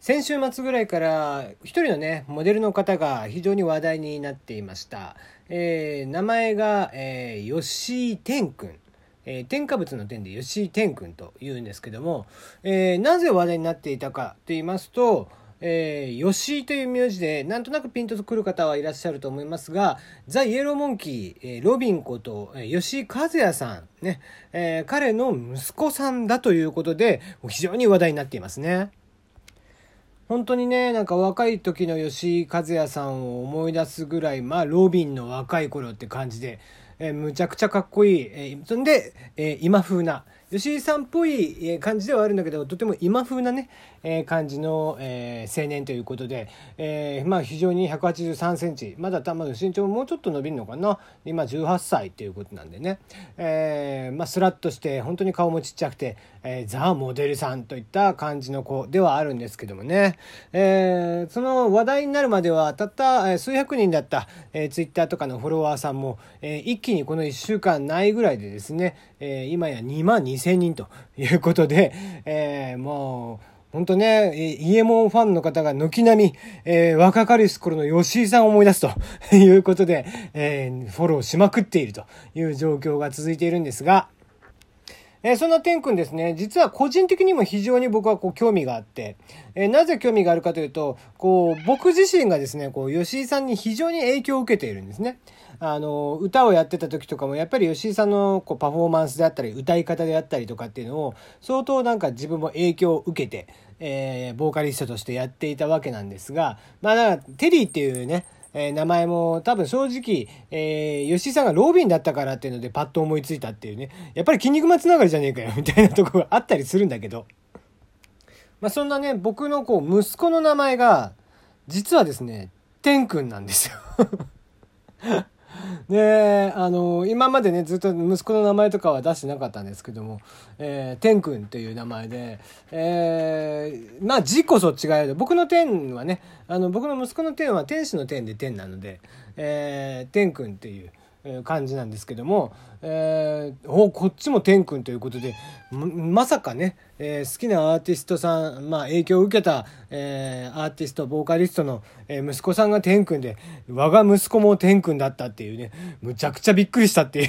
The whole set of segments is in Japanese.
先週末ぐらいから一人のねモデルの方が非常に話題になっていました、えー、名前が、えー、吉井天君えー、添加物の点で吉井天君というんですけども、えー、なぜ話題になっていたかと言いますと、えー、吉井という名字でなんとなくピンとくる方はいらっしゃると思いますがザ・イエローモンキー、えー、ロビンこと、えー、吉井和也さんね、えー、彼の息子さんだということで非常に話題になっていますね。本当にね、なんか若い時の吉井和也さんを思い出すぐらい、まあ、ロビンの若い頃って感じで、えー、むちゃくちゃかっこいい。えー、そんで、えー、今風な、吉井さんっぽい感じではあるんだけどとても今風なね、え、感じの、え、青年ということで、えー、まあ非常に1 8 3センチまだま身長もうちょっと伸びるのかな。今18歳ということなんでね、えー、まあスラッとして本当に顔もちっちゃくて、えー、ザ・モデルさんといった感じの子ではあるんですけどもね、えー、その話題になるまではたった数百人だった、えー、ツイッターとかのフォロワーさんも、えー、一気にこの1週間ないぐらいでですね、えー、今や2万2000人ということで、えー、もう、本当ね、イエモンファンの方が軒並み、えー、若かりす頃の吉井さんを思い出すと いうことで、えー、フォローしまくっているという状況が続いているんですが、えー、そんな天くんですね、実は個人的にも非常に僕はこう興味があって、えー、なぜ興味があるかというと、こう、僕自身がですね、こう、吉井さんに非常に影響を受けているんですね。あの、歌をやってた時とかも、やっぱり吉井さんのこうパフォーマンスであったり、歌い方であったりとかっていうのを、相当なんか自分も影響を受けて、えー、ボーカリストとしてやっていたわけなんですが、まあ、だから、テリーっていうね、えー、名前も多分正直、えー、吉井さんがロビンだったからっていうのでパッと思いついたっていうね、やっぱり筋肉マンつながりじゃねえかよみたいなとこがあったりするんだけど、まあそんなね、僕のこう息子の名前が、実はですね、天くんなんですよ。で、あの、今までね、ずっと息子の名前とかは出してなかったんですけども、えー、天くんっていう名前で、えー、まあ字こそ違えど、僕の天はね、あの、僕の息子の天は天使の天で天なので、えー、天くんっていう、感じなんですけども、えー、おこっちも天くんということでまさかね、えー、好きなアーティストさん、まあ、影響を受けた、えー、アーティストボーカリストの、えー、息子さんが天くんで我が息子も天くんだったっていうねむちゃくちゃびっくりしたっていう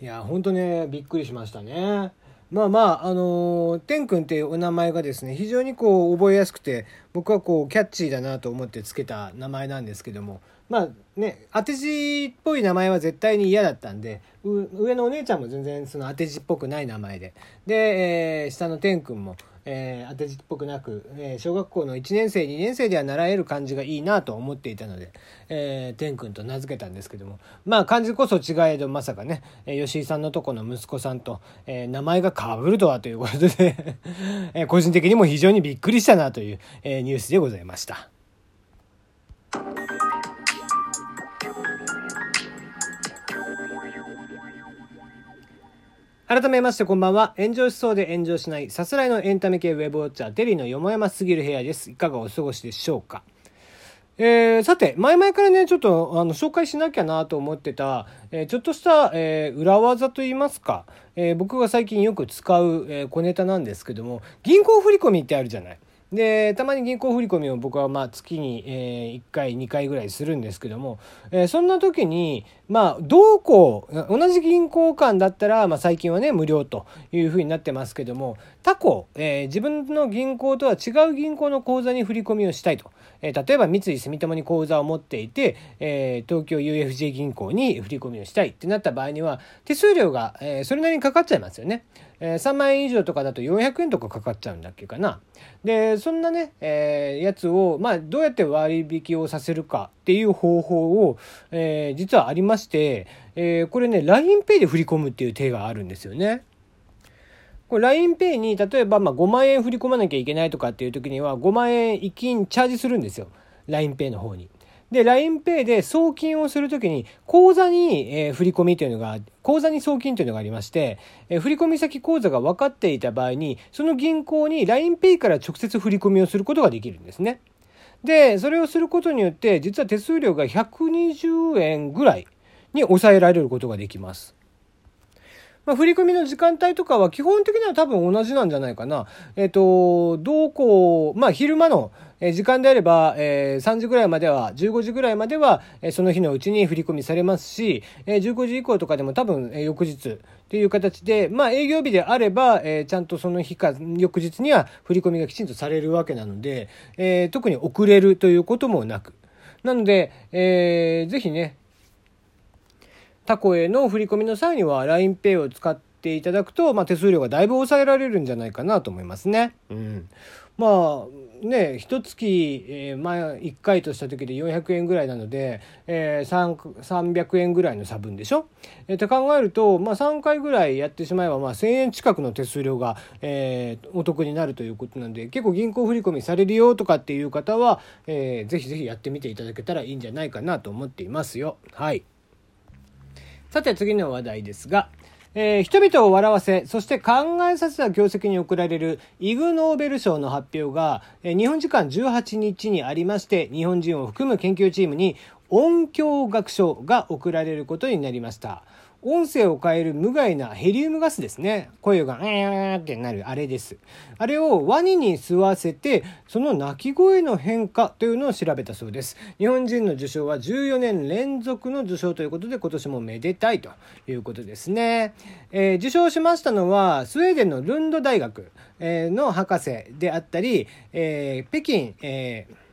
いや本当ねびっくりしましたね。まあまあ、あのー、天くんっていうお名前がですね、非常にこう覚えやすくて、僕はこうキャッチーだなと思ってつけた名前なんですけども、まあね、当て字っぽい名前は絶対に嫌だったんで、上のお姉ちゃんも全然その当て字っぽくない名前で、で、えー、下の天くんも、えー、当て字っぽくなく、えー、小学校の1年生2年生では習える漢字がいいなと思っていたので、えー、天くんと名付けたんですけどもまあ漢字こそ違えどまさかね、え、吉井さんのとこの息子さんと、え、名前がかぶるとはということで え、個人的にも非常にびっくりしたなという、え、ニュースでございました。改めましてこんばんは。炎上しそうで炎上しない、さすらいのエンタメ系ウェブウォッチャー、テリーのよもやますぎる部屋です。いかがお過ごしでしょうか？えー、さて、前々からね、ちょっと、あの、紹介しなきゃなと思ってた、えー、ちょっとした、えー、裏技といいますか、え僕が最近よく使う、え小ネタなんですけども、銀行振込ってあるじゃない。でたまに銀行振込を僕はまあ月に、え1回2回ぐらいするんですけども、えそんな時にまあどうこう同じ銀行間だったら、まあ、最近はね無料というふうになってますけども他行、えー、自分の銀行とは違う銀行の口座に振り込みをしたいと、えー、例えば三井住友に口座を持っていて、えー、東京 UFJ 銀行に振り込みをしたいってなった場合には手数料が、えそれなりにかかっちゃいますよね。え3万円以上とかだと400円とかかかっちゃうんだっけかな。でそんなね、えやつを、まあ、どうやって割引をさせるかっていう方法を、え実はありまして、えこれね LINEPay で振り込むっていう手があるんですよね。これ LINEPay に例えばま5万円振り込まなきゃいけないとかっていう時には5万円一金チャージするんですよ。LINEPay の方に。で、LINEPay で送金をするときに、口座に、えー、振り込みというのが、口座に送金というのがありまして、えー、振込先口座が分かっていた場合に、その銀行に LINEPay から直接振り込みをすることができるんですね。で、それをすることによって、実は手数料が120円ぐらいに抑えられることができます。まあ、振り込みの時間帯とかは基本的には多分同じなんじゃないかな。えっ、と、どうこう、まあ、昼間の、え時間であれば、え、3時ぐらいまでは、15時ぐらいまでは、えその日のうちに振り込みされますし、え15時以降とかでも多分、え翌日っていう形で、まあ営業日であれば、えちゃんとその日か翌日には振り込みがきちんとされるわけなので、え特に遅れるということもなく。なので、えー、ぜひね、他行への振り込みの際には LINEPay を使っていただくと、まあ、手数料がだいぶ抑えられるんじゃないかなと思いますね。うん。まあね一月、えー、前1回とした時で400円ぐらいなので、えー、300円ぐらいの差分でしょ、えー、って考えると、まあ、3回ぐらいやってしまえば、まあ、1,000円近くの手数料が、えー、お得になるということなんで結構銀行振込されるよとかっていう方は、えー、ぜひぜひやってみていただけたらいいんじゃないかなと思っていますよ。はい。さて次の話題ですが、えー、人々を笑わせ、そして考えさせた業績に贈られるイグ・ノーベル賞の発表が、えー、日本時間18日にありまして、日本人を含む研究チームに音響学賞が贈られることになりました。音声を変える無害なヘリウムガスですね。声が、えーってなるあれです。あれをワニに吸わせて、その鳴き声の変化というのを調べたそうです。日本人の受賞は14年連続の受賞ということで、今年もめでたいということですね。えー、受賞しましたのは、スウェーデンのルンド大学の博士であったり、えー、北京、えー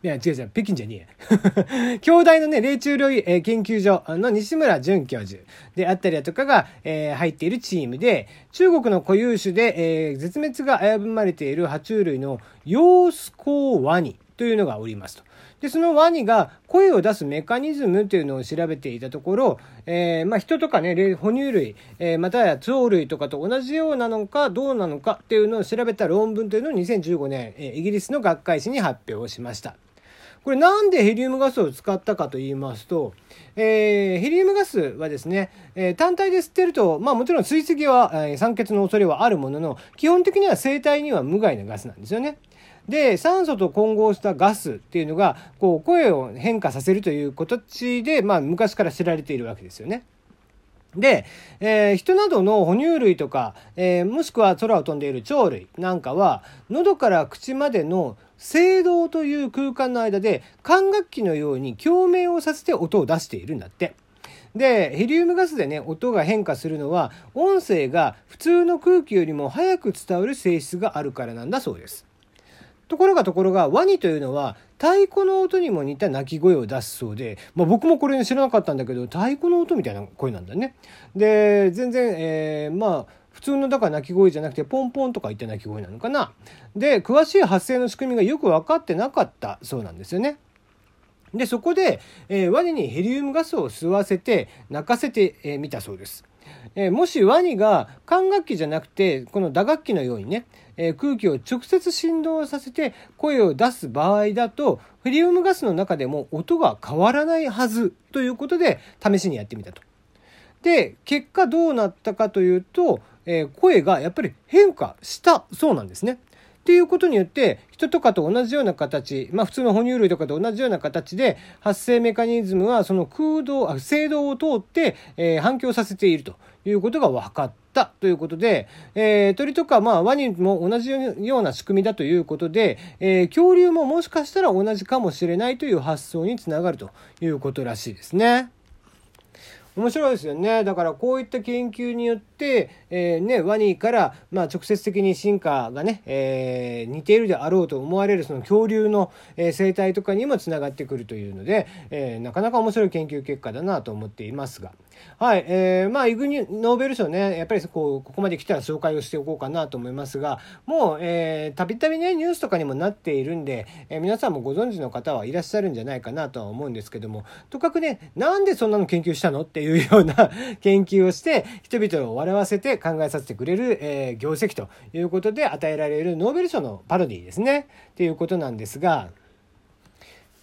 いや、違う違う、北京じゃねえ。兄弟のね、霊長類、えー、研究所の西村淳教授であったりだとかが、えー、入っているチームで、中国の固有種で、えー、絶滅が危ぶまれている爬虫類のヨースコウワニというのがおりますと。で、そのワニが声を出すメカニズムというのを調べていたところ、えー、まあ、人とかね、哺乳類、えー、または鳥類とかと同じようなのかどうなのかっていうのを調べた論文というのを2015年、えー、イギリスの学会誌に発表しました。これなんでヘリウムガスを使ったかと言いますと、えー、ヘリウムガスはですね、えー、単体で吸ってると、まあもちろん水石は、えー、酸欠の恐れはあるものの、基本的には生体には無害なガスなんですよね。で、酸素と混合したガスっていうのが、こう、声を変化させるという形で、まあ昔から知られているわけですよね。で、えー、人などの哺乳類とか、えー、もしくは空を飛んでいる鳥類なんかは、喉から口までの声道という空間の間で管楽器のように共鳴をさせて音を出しているんだって。で、ヘリウムガスでね、音が変化するのは、音声が普通の空気よりも早く伝わる性質があるからなんだそうです。ところがところが、ワニというのは太鼓の音にも似た鳴き声を出すそうで、まあ、僕もこれ知らなかったんだけど、太鼓の音みたいな声なんだね。で、全然、えー、まあ、普通のだから鳴き声じゃなくてポンポンとか言った鳴き声なのかな。で、詳しい発声の仕組みがよく分かってなかったそうなんですよね。で、そこで、えー、ワニにヘリウムガスを吸わせて泣かせてみ、えー、たそうです。え、もしワニが管楽器じゃなくてこの打楽器のようにね、え、空気を直接振動させて声を出す場合だとヘリウムガスの中でも音が変わらないはずということで試しにやってみたと。で結果どうなったかというと、え、声がやっぱり変化したそうなんですね。ていうことによって人とかと同じような形、まあ、普通の哺乳類とかと同じような形で発生メカニズムはその空洞あ制動を通って、えー、反響させているということが分かったということで、えー、鳥とか、まあ、ワニも同じような仕組みだということで、えー、恐竜ももしかしたら同じかもしれないという発想につながるということらしいですね。面白いですよね。だからこういった研究によって、えー、ね、ワニから、まあ、直接的に進化がね、えー、似ているであろうと思われるその恐竜の、え、生態とかにもつながってくるというので、え、なかなか面白い研究結果だなと思っていますが。はい、えー、まあ、イグニノーベル賞ね、やっぱりこう、ここまで来たら紹介をしておこうかなと思いますが、もう、えー、たびたびね、ニュースとかにもなっているんで、えー、皆さんもご存知の方はいらっしゃるんじゃないかなとは思うんですけども、とかくね、なんでそんなの研究したのっていうような 研究をして人々を笑わせて考えさせてくれる、えー、業績ということで与えられるノーベル賞のパロディですね。っていうことなんですが、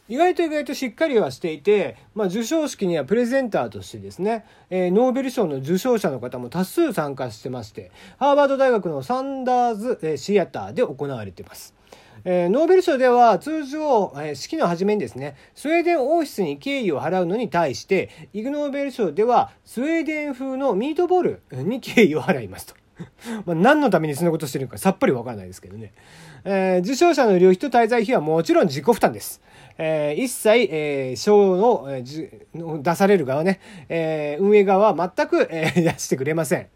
意外と意外としっかりはしていて、まあ、授賞式にはプレゼンターとしてですね、えー、ノーベル賞の受賞者の方も多数参加してまして、ハーバード大学のサンダーズ、えシアターで行われています。えー、ノーベル賞では通常、えー、式の初めにですねスウェーデン王室に敬意を払うのに対してイグ・ノーベル賞ではスウェーデン風のミートボールに敬意を払いますと。まあ何のためにそんなことしてるのかさっぱりわからないですけどね。えー、受賞者の旅費と滞在費はもちろん自己負担です。えー、一切、えー、賞の、えー、出される側ね、えー、運営側は全く、えー、出してくれません。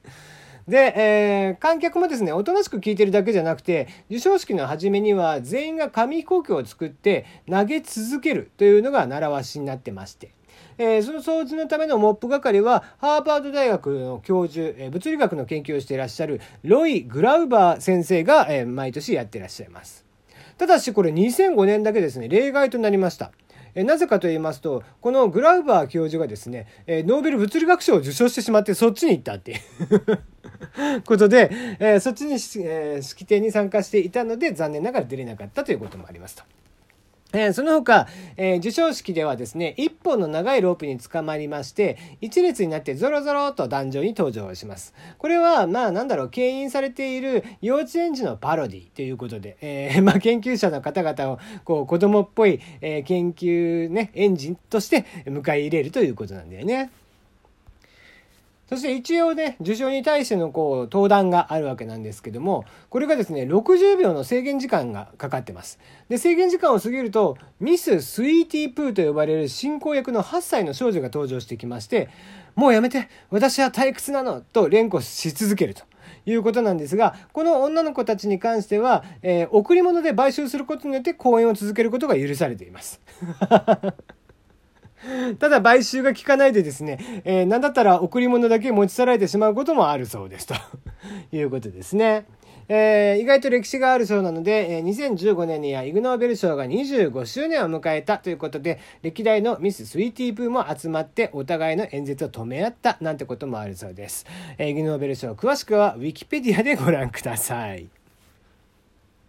で、えー、観客もですね、おとなしく聞いてるだけじゃなくて、授賞式の初めには全員が紙飛行機を作って投げ続けるというのが習わしになってまして。えー、その掃除のためのモップ係は、ハーバード大学の教授、えー、物理学の研究をしていらっしゃるロイ・グラウバー先生が、えー、毎年やってらっしゃいます。ただしこれ2005年だけですね、例外となりました。えなぜかと言いますと、このグラウバー教授がですね、えノーベル物理学賞を受賞してしまってそっちに行ったっていう ことで、えそっちに、え式典に参加していたので残念ながら出れなかったということもありました。えー、その他、えー、授賞式ではですね、一本の長いロープにつかまりまして、一列になってゾロゾロと壇上に登場します。これは、まあなんだろう、牽引されている幼稚園児のパロディということで、えー、まあ研究者の方々を、こう、子供っぽい、え研究ね、エンジンとして迎え入れるということなんだよね。そして一応ね、受賞に対してのこう、登壇があるわけなんですけども、これがですね、60秒の制限時間がかかってます。で、制限時間を過ぎると、ミス・スイーティー・プーと呼ばれる進行役の8歳の少女が登場してきまして、もうやめて私は退屈なのと連呼し続けると。いうことなんですが、この女の子たちに関しては、えー、贈り物で買収することによって公演を続けることが許されています。ただ買収が効かないでですね、えー、なんだったら贈り物だけ持ち去られてしまうこともあるそうですと いうことですね。えー、意外と歴史があるそうなので、えー、2015年にはイグ・ノーベル賞が25周年を迎えたということで、歴代のミス・スイーティー・プーも集まってお互いの演説を止め合ったなんてこともあるそうです。えー、イグ・ノーベル賞詳しくはウィキペディアでご覧ください。